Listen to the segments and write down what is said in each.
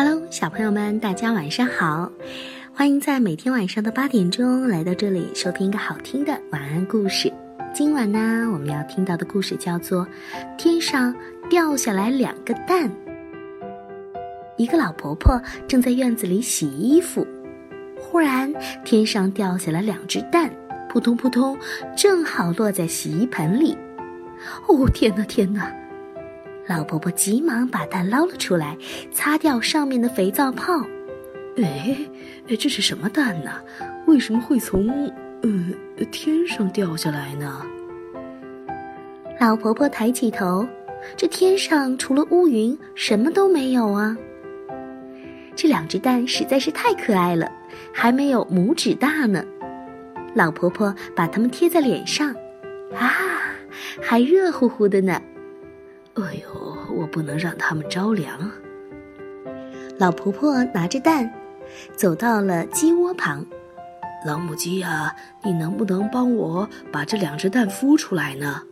Hello，小朋友们，大家晚上好！欢迎在每天晚上的八点钟来到这里收听一个好听的晚安故事。今晚呢，我们要听到的故事叫做《天上掉下来两个蛋》。一个老婆婆正在院子里洗衣服，忽然天上掉下来两只蛋，扑通扑通，正好落在洗衣盆里。哦，天哪，天哪！老婆婆急忙把蛋捞了出来，擦掉上面的肥皂泡。哎，这是什么蛋呢？为什么会从嗯天上掉下来呢？老婆婆抬起头，这天上除了乌云，什么都没有啊。这两只蛋实在是太可爱了，还没有拇指大呢。老婆婆把它们贴在脸上，啊，还热乎乎的呢。哎呦，我不能让他们着凉。老婆婆拿着蛋，走到了鸡窝旁。老母鸡呀，你能不能帮我把这两只蛋孵出来呢？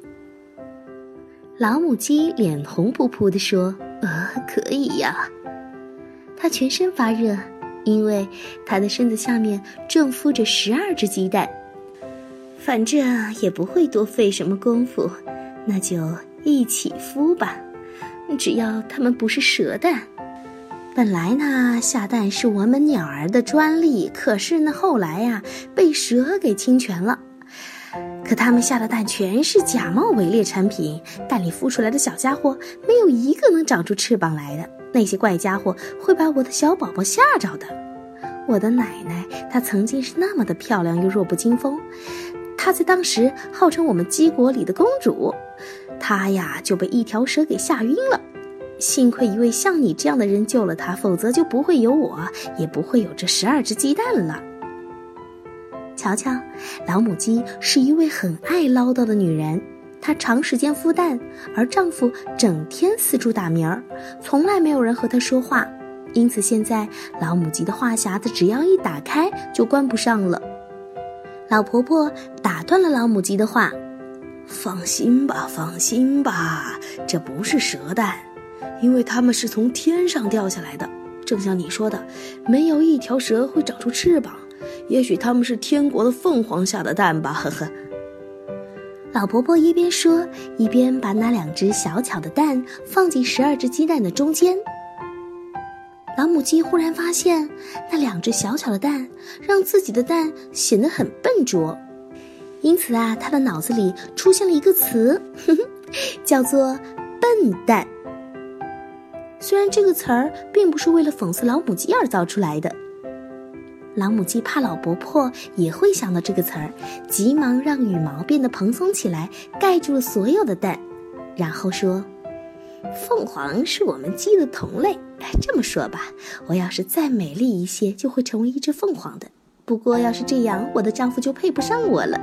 老母鸡脸红扑扑地说：“呃，可以呀。”它全身发热，因为它的身子下面正孵着十二只鸡蛋。反正也不会多费什么功夫，那就。一起孵吧，只要它们不是蛇蛋。本来呢，下蛋是我们鸟儿的专利，可是呢，后来呀，被蛇给侵权了。可它们下的蛋全是假冒伪劣产品，蛋里孵出来的小家伙没有一个能长出翅膀来的。那些怪家伙会把我的小宝宝吓着的。我的奶奶，她曾经是那么的漂亮又弱不禁风，她在当时号称我们鸡国里的公主。他呀就被一条蛇给吓晕了，幸亏一位像你这样的人救了他，否则就不会有我，也不会有这十二只鸡蛋了。瞧瞧，老母鸡是一位很爱唠叨的女人，她长时间孵蛋，而丈夫整天四处打鸣儿，从来没有人和她说话，因此现在老母鸡的话匣子只要一打开就关不上了。老婆婆打断了老母鸡的话。放心吧，放心吧，这不是蛇蛋，因为它们是从天上掉下来的。正像你说的，没有一条蛇会长出翅膀。也许它们是天国的凤凰下的蛋吧，呵呵。老婆婆一边说，一边把那两只小巧的蛋放进十二只鸡蛋的中间。老母鸡忽然发现，那两只小巧的蛋让自己的蛋显得很笨拙。因此啊，他的脑子里出现了一个词，叫做“笨蛋”。虽然这个词儿并不是为了讽刺老母鸡而造出来的，老母鸡怕老婆婆也会想到这个词儿，急忙让羽毛变得蓬松起来，盖住了所有的蛋，然后说：“凤凰是我们鸡的同类。这么说吧，我要是再美丽一些，就会成为一只凤凰的。不过要是这样，我的丈夫就配不上我了。”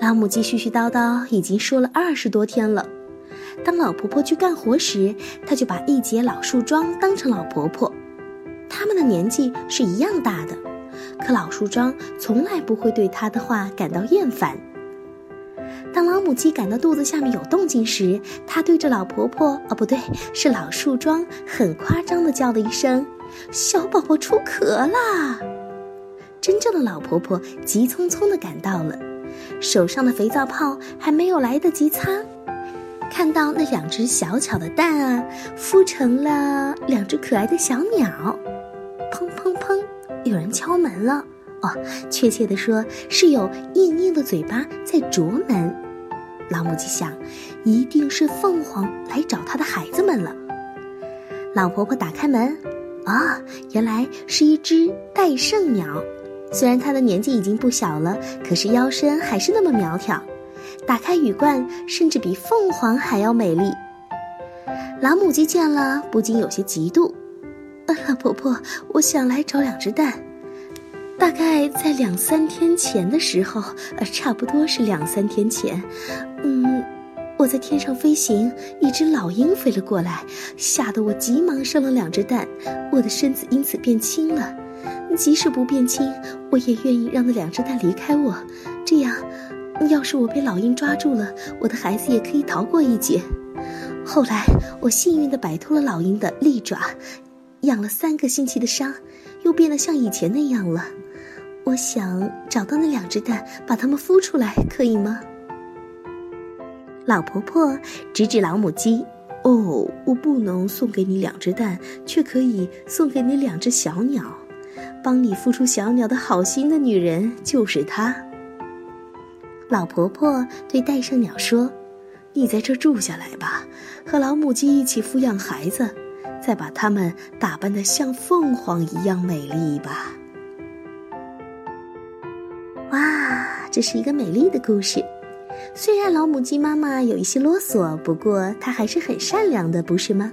老母鸡絮絮叨叨已经说了二十多天了。当老婆婆去干活时，她就把一节老树桩当成老婆婆。他们的年纪是一样大的，可老树桩从来不会对她的话感到厌烦。当老母鸡感到肚子下面有动静时，它对着老婆婆，哦，不对，是老树桩，很夸张地叫了一声：“小宝宝出壳啦！”真正的老婆婆急匆匆地赶到了。手上的肥皂泡还没有来得及擦，看到那两只小巧的蛋啊，孵成了两只可爱的小鸟。砰砰砰，有人敲门了。哦，确切的说，是有硬硬的嘴巴在啄门。老母鸡想，一定是凤凰来找它的孩子们了。老婆婆打开门，啊，原来是一只戴胜鸟。虽然它的年纪已经不小了，可是腰身还是那么苗条。打开羽冠，甚至比凤凰还要美丽。老母鸡见了，不禁有些嫉妒。老婆婆，我想来找两只蛋。大概在两三天前的时候，呃，差不多是两三天前，嗯，我在天上飞行，一只老鹰飞了过来，吓得我急忙生了两只蛋，我的身子因此变轻了。即使不变轻，我也愿意让那两只蛋离开我，这样，要是我被老鹰抓住了，我的孩子也可以逃过一劫。后来我幸运地摆脱了老鹰的利爪，养了三个星期的伤，又变得像以前那样了。我想找到那两只蛋，把它们孵出来，可以吗？老婆婆指指老母鸡：“哦，我不能送给你两只蛋，却可以送给你两只小鸟。帮你孵出小鸟的好心的女人就是她。”老婆婆对带上鸟说：“你在这住下来吧，和老母鸡一起抚养孩子，再把它们打扮得像凤凰一样美丽吧。”哇，这是一个美丽的故事。虽然老母鸡妈妈有一些啰嗦，不过她还是很善良的，不是吗？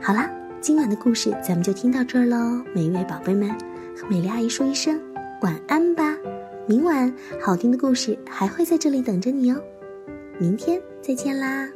好啦，今晚的故事咱们就听到这儿喽。每一位宝贝们，和美丽阿姨说一声晚安吧。明晚好听的故事还会在这里等着你哦。明天再见啦。